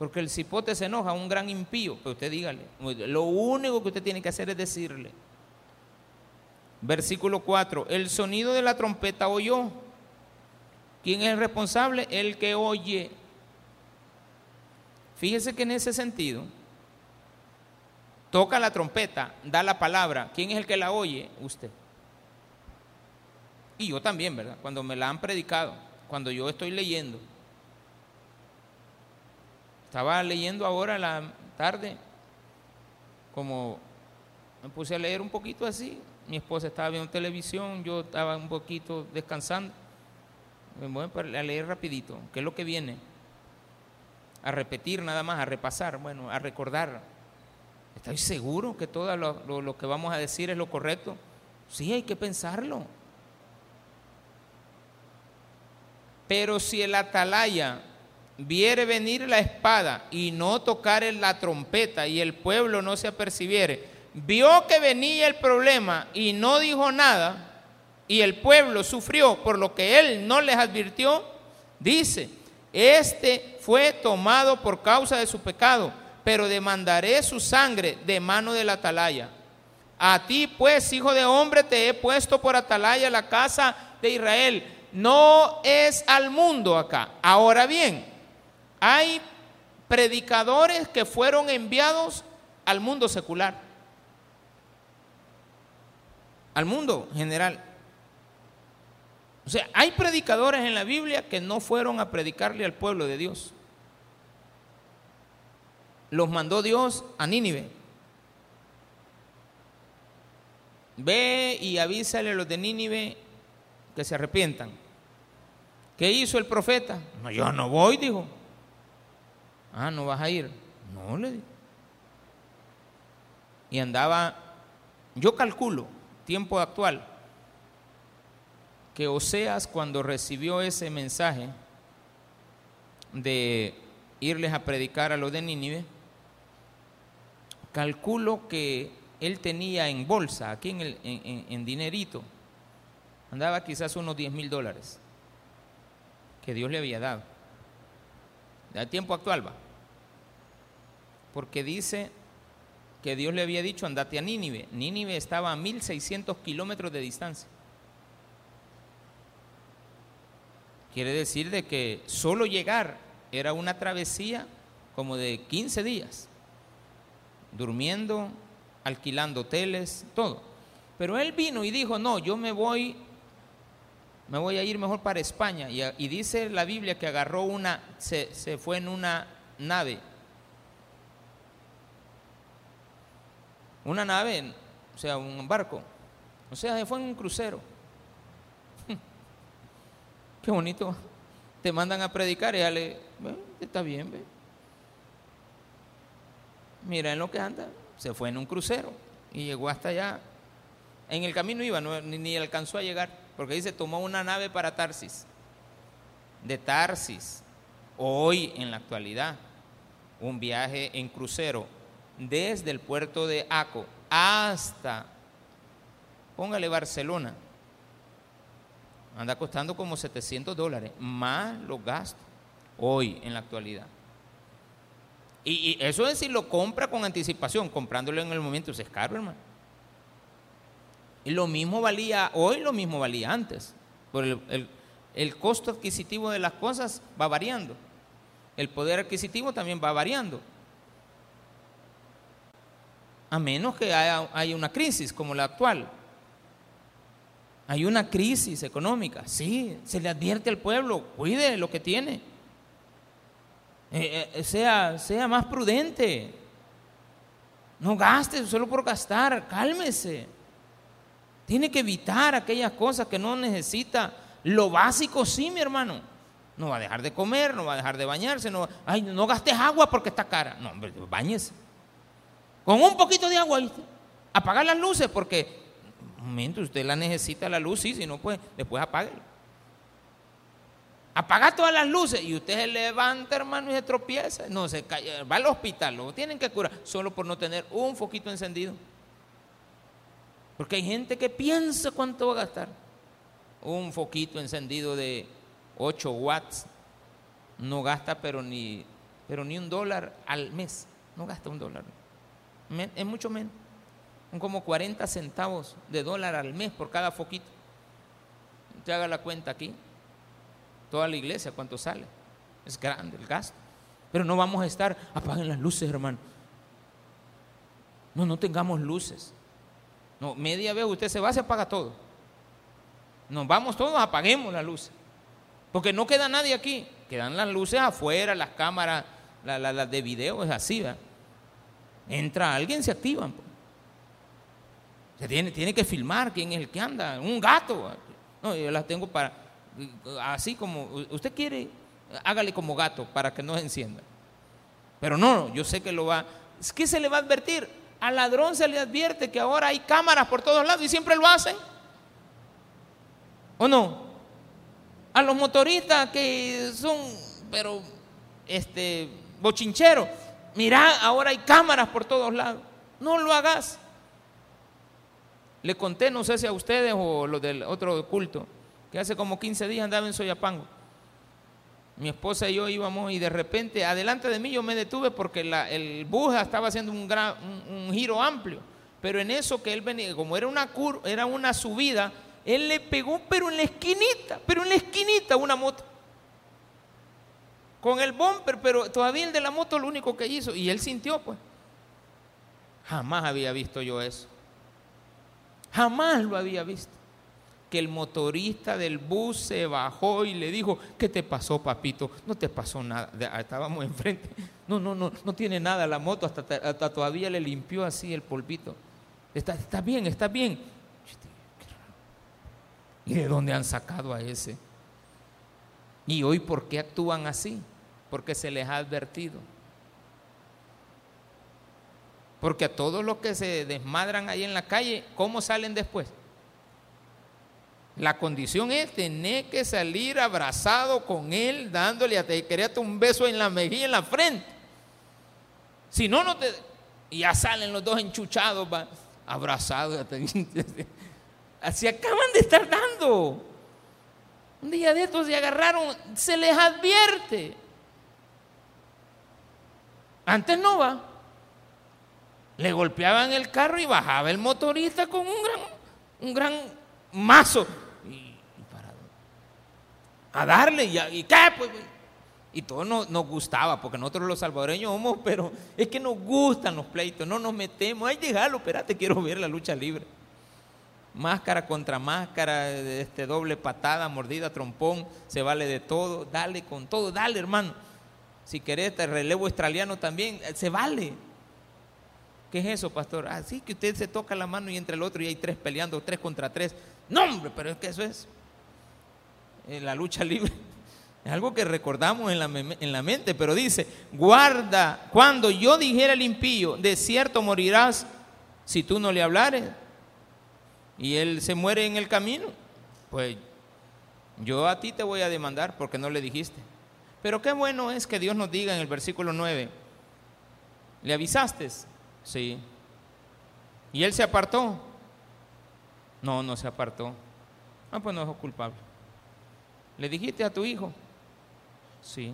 Porque el cipote se enoja, un gran impío. Pero usted dígale. Lo único que usted tiene que hacer es decirle. Versículo 4. El sonido de la trompeta oyó. ¿Quién es el responsable? El que oye. Fíjese que en ese sentido toca la trompeta, da la palabra, ¿quién es el que la oye? Usted. Y yo también, ¿verdad? Cuando me la han predicado, cuando yo estoy leyendo. Estaba leyendo ahora la tarde, como me puse a leer un poquito así. Mi esposa estaba viendo televisión, yo estaba un poquito descansando. Me voy a leer rapidito, ¿qué es lo que viene? A repetir nada más, a repasar, bueno, a recordar ¿Estoy seguro que todo lo, que vamos a decir es lo correcto? Sí, hay que pensarlo. Pero si el atalaya viere venir la espada y no tocare la trompeta y el pueblo no se apercibiere, vio que venía el problema y no dijo nada, y el pueblo sufrió por lo que él no les advirtió, dice, este fue tomado por causa de su pecado pero demandaré su sangre de mano del atalaya. A ti, pues, hijo de hombre, te he puesto por atalaya la casa de Israel. No es al mundo acá. Ahora bien, hay predicadores que fueron enviados al mundo secular, al mundo general. O sea, hay predicadores en la Biblia que no fueron a predicarle al pueblo de Dios. Los mandó Dios a Nínive. Ve y avísale a los de Nínive que se arrepientan. ¿Qué hizo el profeta? No, yo no voy, dijo. Ah, no vas a ir. No, le dijo. Y andaba, yo calculo, tiempo actual, que Oseas cuando recibió ese mensaje de irles a predicar a los de Nínive, calculo que él tenía en bolsa, aquí en, el, en, dinerito, andaba quizás unos 10 mil dólares que Dios le había dado. De tiempo actual va. Porque dice que Dios le había dicho andate a Nínive. Nínive estaba a 1600 kilómetros de distancia. Quiere decir de que solo llegar era una travesía como de 15 días, durmiendo, alquilando hoteles, todo. Pero él vino y dijo, no, yo me voy, me voy a ir mejor para España. Y, dice la Biblia que agarró una, se, se fue en una nave. Una nave, o sea, un barco. O sea, se fue en un crucero. Qué bonito. Te mandan a predicar y ya le, está bien, ve. Mira en lo que anda. Se fue en un crucero y llegó hasta allá. En el camino iba, ni, alcanzó a llegar, porque dice, tomó una nave para Tarsis. De Tarsis, hoy en la actualidad, un viaje en crucero desde el puerto de Aco hasta, póngale Barcelona, anda costando como 700 dólares, más los gastos hoy en la actualidad. Y, eso es si lo compra con anticipación, comprándolo en el momento, es caro, hermano. Lo mismo valía hoy, lo mismo valía antes. Por el, el costo adquisitivo de las cosas va variando. El poder adquisitivo también va variando. A menos que haya, haya una crisis como la actual. Hay una crisis económica, sí, se le advierte al pueblo, cuide lo que tiene. Eh, eh, sea, sea más prudente. No gaste solo por gastar, cálmese. Tiene que evitar aquellas cosas que no necesita. Lo básico sí, mi hermano. No va a dejar de comer, no va a dejar de bañarse, no, ay, no gastes agua porque está cara. No, hombre, bañese. Con un poquito de agua, apagar las luces porque, un momento, usted la necesita la luz, sí, si no, pues después apague apaga todas las luces y usted se levanta, hermano, y se tropieza. No, se cae, va al hospital, lo tienen que curar solo por no tener un foquito encendido. Porque hay gente que piensa cuánto va a gastar. Un foquito encendido de 8 watts no gasta, pero ni, pero ni un dólar al mes. No gasta un dólar. Es mucho menos. Son como 40 centavos de dólar al mes por cada foquito. Usted haga la cuenta aquí. Toda la iglesia, ¿cuánto sale? Es grande el gasto. Pero no vamos a estar, apaguen las luces, hermano. No, no tengamos luces. No, media vez usted se va, se apaga todo. Nos vamos todos, apaguemos las luces. Porque no queda nadie aquí. Quedan las luces afuera, las cámaras, las de video, es así. ¿verdad? Entra alguien, se activan. Pues. Se tiene, tiene que filmar quién es el que anda. Un gato. No, yo las tengo para así como usted quiere, hágale como gato para que no se encienda. Pero no, yo sé que lo va. Que se le va a advertir. Al ladrón se le advierte que ahora hay cámaras por todos lados y siempre lo hacen. ¿O no? A los motoristas que son, pero, este, bochincheros. Mira, ahora hay cámaras por todos lados. No lo hagas. Le conté, no sé si a ustedes o los del otro culto que hace como 15 días andaba en Soyapango. Mi esposa y yo íbamos y de repente adelante de mí yo me detuve porque el bus estaba haciendo un, gran, giro amplio. Pero en eso que él venía, como era una, era una subida, él le pegó, pero en la esquinita, pero en la esquinita una moto. Con el bumper, pero todavía el de la moto lo único que hizo. Y él sintió, pues. Jamás había visto yo eso. Jamás lo había visto. Que el motorista del bus se bajó y le dijo, ¿qué te pasó, papito? No te pasó nada. Estábamos enfrente. No, no, no, no tiene nada la moto, hasta, todavía le limpió así el polvito. Está, está bien, está bien. ¿Y de dónde han sacado a ese? ¿Y hoy por qué actúan así? Porque se les ha advertido. Porque a todos los que se desmadran ahí en la calle, ¿cómo salen después? La condición es tener que salir abrazado con él, dándole a te quería un beso en la mejilla, en la frente. Si no, no te. Y ya salen los dos enchuchados, abrazados. Así acaban de estar dando. Un día de estos se agarraron, se les advierte. Antes no va. Le golpeaban el carro y bajaba el motorista con un gran, un gran mazo. A darle, y, ¿qué? Pues, y todo nos, nos, gustaba, porque nosotros los salvadoreños somos, pero es que nos gustan los pleitos, no nos metemos. Ay, déjalo, espérate, quiero ver la lucha libre máscara contra máscara, este, doble patada, mordida, trompón, se vale de todo, dale con todo, dale hermano. Si querés, el relevo australiano también, eh, se vale. ¿Qué es eso, pastor? Así ah, que usted se toca la mano y entre el otro y hay tres peleando, tres contra tres. No, hombre, pero es que eso es eh, la lucha libre. Es algo que recordamos en la, en la mente, pero dice, guarda, cuando yo dijera al impío, de cierto morirás si tú no le hablares y él se muere en el camino, pues yo a ti te voy a demandar porque no le dijiste. Pero qué bueno es que Dios nos diga en el versículo 9, ¿le avisaste? Sí. ¿Y él se apartó? No, no se apartó. Ah, pues no es culpable. ¿Le dijiste a tu hijo? Sí.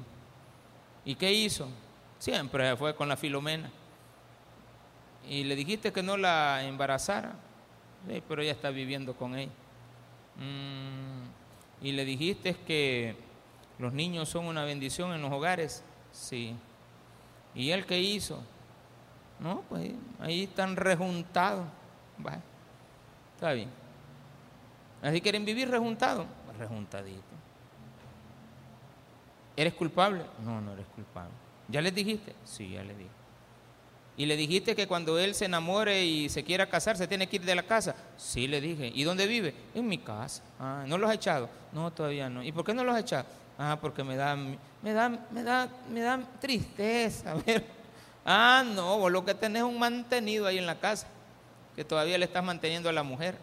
¿Y qué hizo? Siempre fue con la filomena. ¿Y le dijiste que no la embarazara? pero ella está viviendo con él. Mm, y le dijiste que los niños son una bendición en los hogares. Sí. ¿Y él qué hizo? No, pues ahí están rejuntados. está bien. Así quieren vivir rejuntados. Rejuntadito. ¿Eres culpable? No, no eres culpable. ¿Ya les dijiste? Sí, ya le dije. Y le dijiste que cuando él se enamore y se quiera casar, se tiene que ir de la casa. Sí, le dije. ¿Y dónde vive? En mi casa. Ah, ¿no los has echado? No, todavía no. ¿Y por qué no los has echado? Ah, porque me da, me da, me da, me da tristeza. Ah, no, vos lo que tenés es un mantenido ahí en la casa, que todavía le estás manteniendo a la mujer.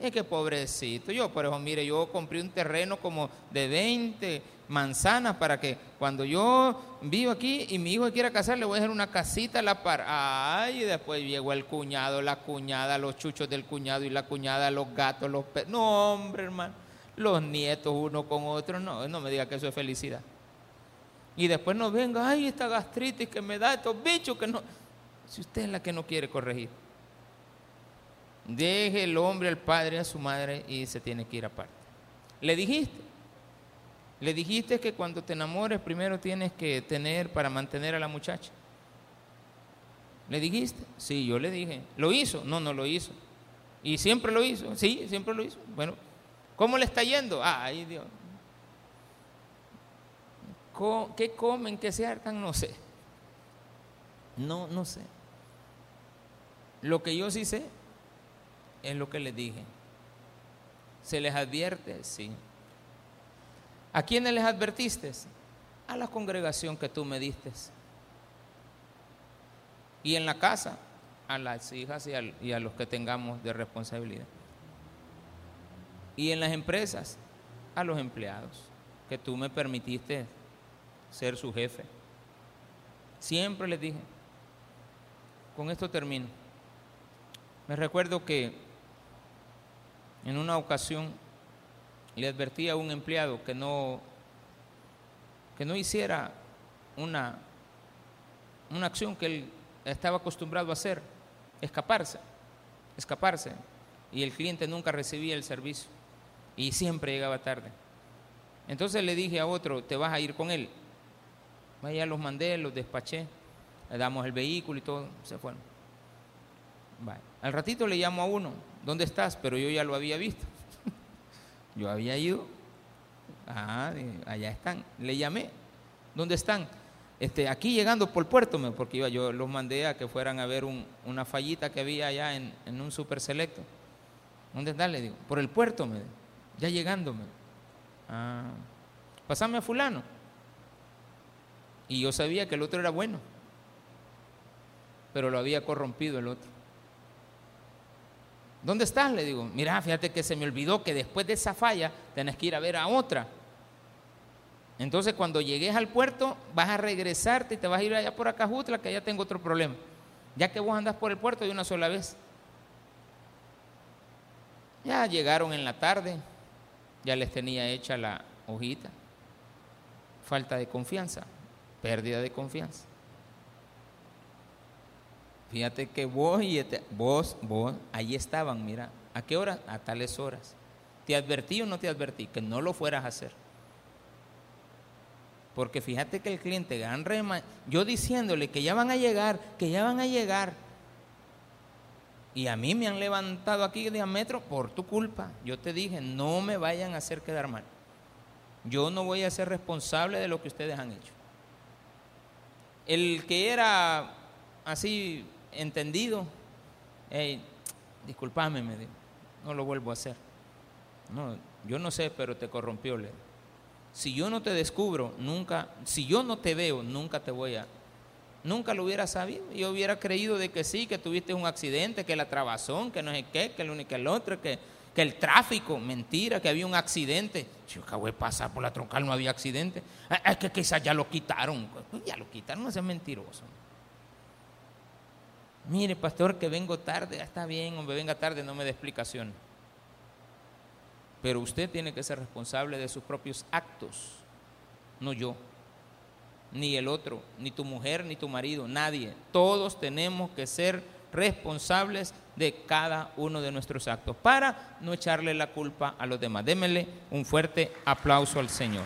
Es que pobrecito. Yo, por eso, mire, yo compré un terreno como de 20 manzanas para que cuando yo vivo aquí y mi hijo quiera casar, le voy a hacer una casita a la par. Ay, y después llegó el cuñado, la cuñada, los chuchos del cuñado y la cuñada, los gatos, los perros. No, hombre, hermano. Los nietos uno con otro. No, no me diga que eso es felicidad. Y después nos venga, ay, esta gastritis que me da estos bichos que no. Si usted es la que no quiere corregir. Deje el hombre al padre, a su madre y se tiene que ir aparte. Le dijiste. Le dijiste que cuando te enamores primero tienes que tener para mantener a la muchacha. ¿Le dijiste? Sí, yo le dije. ¿Lo hizo? No, no lo hizo. ¿Y siempre lo hizo? Sí, siempre lo hizo. Bueno, ¿cómo le está yendo? Ay, Dios. ¿Qué comen? ¿Qué se hartan? No sé. No, no sé. Lo que yo sí sé es lo que les dije. ¿Se les advierte? Sí. ¿A quiénes les advertiste? A la congregación que tú me diste. Y en la casa, a las hijas y a, y a los que tengamos de responsabilidad. Y en las empresas, a los empleados que tú me permitiste ser su jefe. Siempre les dije, con esto termino. Me recuerdo que en una ocasión le advertí a un empleado que no, que no hiciera una, una acción que él estaba acostumbrado a hacer, escaparse, escaparse. Y el cliente nunca recibía el servicio y siempre llegaba tarde. Entonces le dije a otro, te vas a ir con él. Vaya, los mandé, los despaché, le damos el vehículo y todo, se fueron. Al ratito le llamo a uno, ¿dónde estás? Pero yo ya lo había visto. yo había ido. Ah, allá están. Le llamé. ¿Dónde están? Este, aquí llegando por puerto, porque iba, yo los mandé a que fueran a ver una fallita que había allá en, un super selecto. ¿Dónde están? Le digo, por el puerto, me ya llegándome. Ah, pasame a fulano. Y yo sabía que el otro era bueno, pero lo había corrompido el otro. ¿Dónde estás? Le digo, mira, fíjate que se me olvidó que después de esa falla tenés que ir a ver a otra. Entonces cuando llegues al puerto vas a regresarte y te vas a ir allá por Acajutla, que allá tengo otro problema. Ya que vos andas por el puerto de una sola vez. Ya llegaron en la tarde, ya les tenía hecha la hojita. Falta de confianza, pérdida de confianza. Fíjate que vos y este, vos, vos, ahí estaban, mira, ¿a qué hora? A tales horas. ¿Te advertí o no te advertí? Que no lo fueras a hacer. Porque fíjate que el cliente, gran rema, yo diciéndole que ya van a llegar, que ya van a llegar. Y a mí me han levantado aquí de a metro por tu culpa. Yo te dije, no me vayan a hacer quedar mal. Yo no voy a ser responsable de lo que ustedes han hecho. El que era así entendido, hey, disculpame, me dijo, no lo vuelvo a hacer. No, yo no sé, pero te corrompió. Le. Si yo no te descubro, nunca, si yo no te veo, nunca te voy a, nunca lo hubiera sabido. Yo hubiera creído de que sí, que tuviste un accidente, que la trabazón, que no sé qué, que el único, que el otro, que, que el tráfico, mentira, que había un accidente. Yo acabo de pasar por la troncal, no había accidente. Es que quizás ya lo quitaron. Pues ya lo quitaron, no es mentiroso. Mire, pastor, que vengo tarde. Ah, está bien, hombre, venga tarde, no me dé explicación. Pero usted tiene que ser responsable de sus propios actos, no yo, ni el otro, ni tu mujer, ni tu marido, nadie. Todos tenemos que ser responsables de cada uno de nuestros actos para no echarle la culpa a los demás. Démele un fuerte aplauso al Señor.